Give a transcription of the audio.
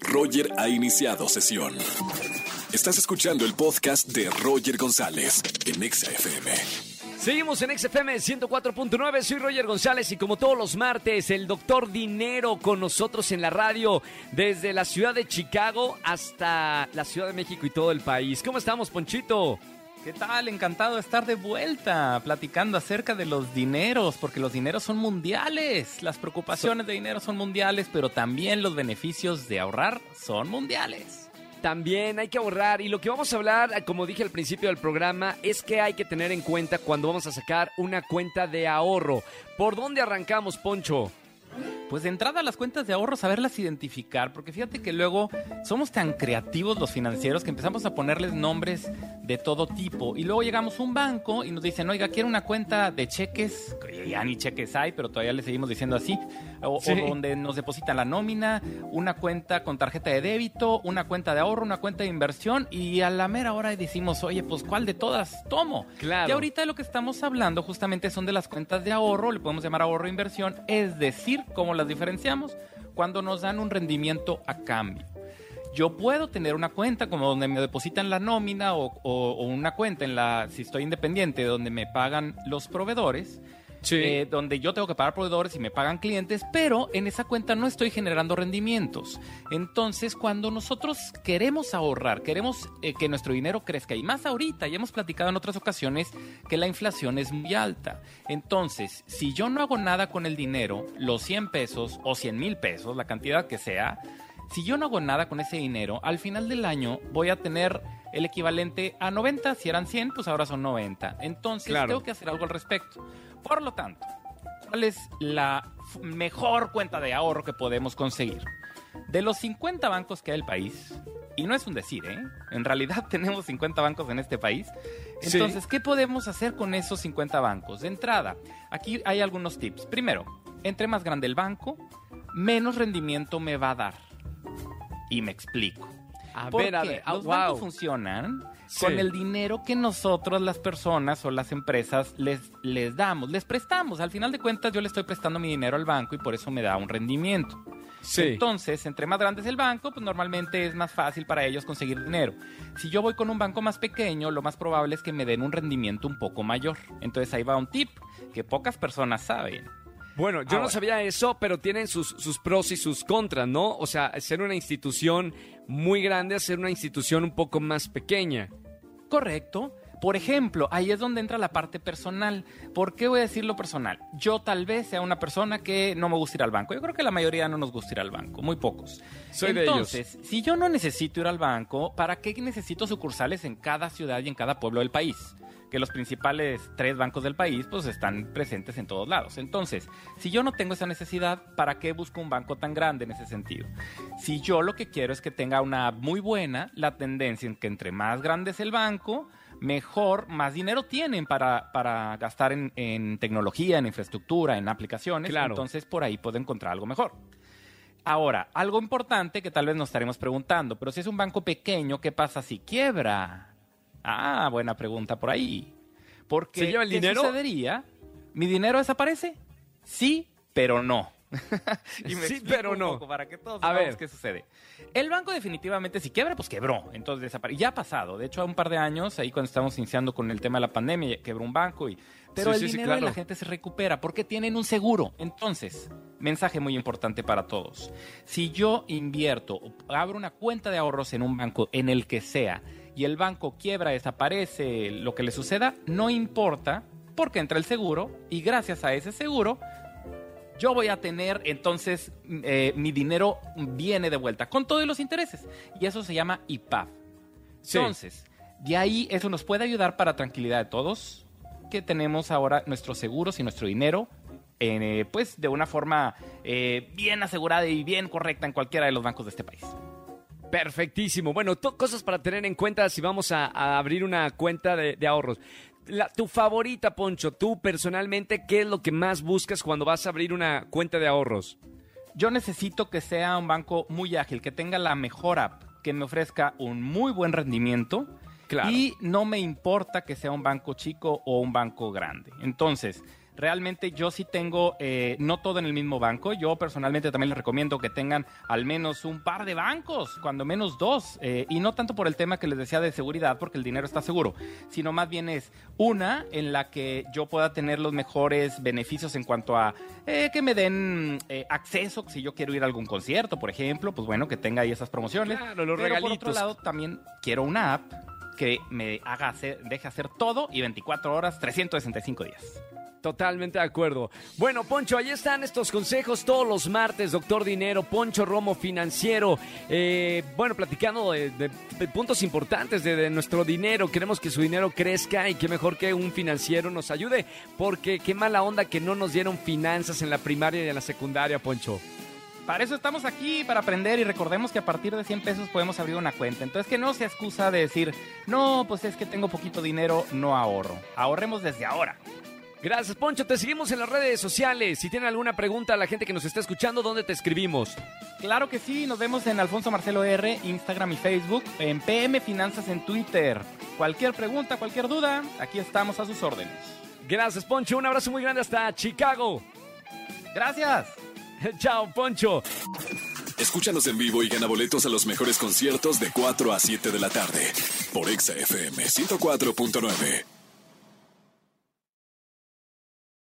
Roger ha iniciado sesión. Estás escuchando el podcast de Roger González en Exa FM. Seguimos en XFM 104.9, soy Roger González y como todos los martes, el doctor Dinero con nosotros en la radio desde la ciudad de Chicago hasta la Ciudad de México y todo el país. ¿Cómo estamos, Ponchito? ¿Qué tal? Encantado de estar de vuelta platicando acerca de los dineros, porque los dineros son mundiales. Las preocupaciones de dinero son mundiales, pero también los beneficios de ahorrar son mundiales. También hay que ahorrar y lo que vamos a hablar, como dije al principio del programa, es que hay que tener en cuenta cuando vamos a sacar una cuenta de ahorro. ¿Por dónde arrancamos, Poncho? Pues de entrada las cuentas de ahorro, saberlas identificar, porque fíjate que luego somos tan creativos los financieros que empezamos a ponerles nombres de todo tipo y luego llegamos a un banco y nos dicen, oiga, quiero una cuenta de cheques, ya ni cheques hay, pero todavía le seguimos diciendo así, o, donde nos depositan la nómina, una cuenta con tarjeta de débito, una cuenta de ahorro, una cuenta de inversión y a la mera hora decimos, oye, pues ¿cuál de todas tomo? Claro. Y ahorita lo que estamos hablando justamente son de las cuentas de ahorro, le podemos llamar ahorro inversión, es decir, cómo las diferenciamos cuando nos dan un rendimiento a cambio. Yo puedo tener una cuenta como donde me depositan la nómina o, una cuenta en la, si estoy independiente, donde me pagan los proveedores eh, donde yo tengo que pagar proveedores y me pagan clientes, pero en esa cuenta no estoy generando rendimientos. Entonces, cuando nosotros queremos ahorrar, queremos eh, que nuestro dinero crezca, y más ahorita, ya hemos platicado en otras ocasiones que la inflación es muy alta. Entonces, si yo no hago nada con el dinero, los 100 pesos o 100 mil pesos, la cantidad que sea, si yo no hago nada con ese dinero, al final del año voy a tener el equivalente a 90. Si eran 100, pues ahora son 90. Entonces tengo que hacer algo al respecto. Por lo tanto, ¿cuál es la mejor cuenta de ahorro que podemos conseguir? De los 50 bancos que hay en el país, y no es un decir, ¿eh? En realidad tenemos 50 bancos en este país. Entonces, ¿qué podemos hacer con esos 50 bancos? De entrada, aquí hay algunos tips. Primero, entre más grande el banco, menos rendimiento me va a dar. Y me explico. A ver, a ver, los bancos funcionan con el dinero que nosotros, las personas o las empresas, les, les damos, les prestamos. Al final de cuentas, yo le estoy prestando mi dinero al banco y por eso me da un rendimiento. Entonces, entre más grande es el banco, pues normalmente es más fácil para ellos conseguir dinero. Si yo voy con un banco más pequeño, lo más probable es que me den un rendimiento un poco mayor. Entonces ahí va un tip que pocas personas saben. Bueno, yo no sabía eso, pero tienen sus, sus pros y sus contras, ¿no? O sea, ser una institución muy grande ser una institución un poco más pequeña. Correcto. Por ejemplo, ahí es donde entra la parte personal. ¿Por qué voy a decir lo personal? Yo tal vez sea una persona que no me gusta ir al banco. Yo creo que la mayoría no nos gusta ir al banco, muy pocos. Soy Entonces, de ellos. si yo no necesito ir al banco, ¿para qué necesito sucursales en cada ciudad y en cada pueblo del país? Que los principales tres bancos del país pues están presentes en todos lados. Entonces, si yo no tengo esa necesidad, ¿para qué busco un banco tan grande en ese sentido? Si yo lo que quiero es que tenga una muy buena, la tendencia en que entre más grande es el banco, mejor, más dinero tienen para, para gastar en, tecnología, en infraestructura, en aplicaciones. Claro. Entonces, por ahí puedo encontrar algo mejor. Ahora, algo importante que tal vez nos estaremos preguntando, pero si es un banco pequeño, ¿qué pasa si quiebra? Ah, buena pregunta por ahí. Porque, ¿Se lleva el ¿qué dinero? sucedería? ¿Mi dinero desaparece? Sí, pero no. y me sí, pero no. Poco para que todos a ver qué sucede. El banco definitivamente si quiebra, pues quebró. Entonces desapareció. Ya ha pasado. De hecho, a un par de años, ahí cuando estábamos iniciando con el tema de la pandemia, quebró un banco y pero el dinero de la gente se recupera porque tienen un seguro. Entonces, mensaje muy importante para todos. Si yo invierto, abro una cuenta de ahorros en un banco, en el que sea, y el banco quiebra, desaparece, lo que le suceda, no importa, porque entra el seguro y gracias a ese seguro yo voy a tener entonces eh, mi dinero viene de vuelta con todos los intereses y eso se llama IPAF. Entonces, de ahí eso nos puede ayudar para tranquilidad de todos que tenemos ahora nuestros seguros y nuestro dinero eh, pues de una forma eh, bien asegurada y bien correcta en cualquiera de los bancos de este país. Perfectísimo. Bueno, cosas para tener en cuenta si vamos a, abrir una cuenta de, ahorros. tu favorita, Poncho, tú personalmente, ¿qué es lo que más buscas cuando vas a abrir una cuenta de ahorros? Yo necesito que sea un banco muy ágil, que tenga la mejor app, que me ofrezca un muy buen rendimiento. Y no me importa que sea un banco chico o un banco grande. Entonces, Realmente yo sí tengo, eh, no todo en el mismo banco. Yo personalmente también les recomiendo que tengan al menos un par de bancos, cuando menos dos. eh, y no tanto por el tema que les decía de seguridad, porque el dinero está seguro, sino más bien es una en la que yo pueda tener los mejores beneficios en cuanto a eh, que me den eh, acceso, si yo quiero ir a algún concierto, por ejemplo, pues bueno, que tenga ahí esas promociones. Claro, los Pero por otro regalitos. lado, también quiero una app que me haga hacer, deje hacer todo y 24 horas, 365 días. Totalmente de acuerdo. Bueno, Poncho, ahí están estos consejos todos los martes, doctor Dinero, Poncho Romo Financiero. Eh, bueno, platicando de, puntos importantes de, de nuestro dinero. Queremos que su dinero crezca y qué mejor que un financiero nos ayude, porque qué mala onda que no nos dieron finanzas en la primaria y en la secundaria, Poncho. Para eso estamos aquí, para aprender y recordemos que a partir de 100 pesos podemos abrir una cuenta. Entonces que no se excusa de decir, no, pues es que tengo poquito dinero, no ahorro. Ahorremos desde ahora. Gracias, Poncho. Te seguimos en las redes sociales. Si tienen alguna pregunta a la gente que nos está escuchando, ¿dónde te escribimos? Claro que sí, nos vemos en Alfonso Marcelo R, Instagram y Facebook, en PM Finanzas en Twitter. Cualquier pregunta, cualquier duda, aquí estamos a sus órdenes. Gracias, Poncho. Un abrazo muy grande hasta Chicago. Gracias. Chao, Poncho. Escúchanos en vivo y gana boletos a los mejores conciertos de 4 a 7 de la tarde por Exa FM 104.9.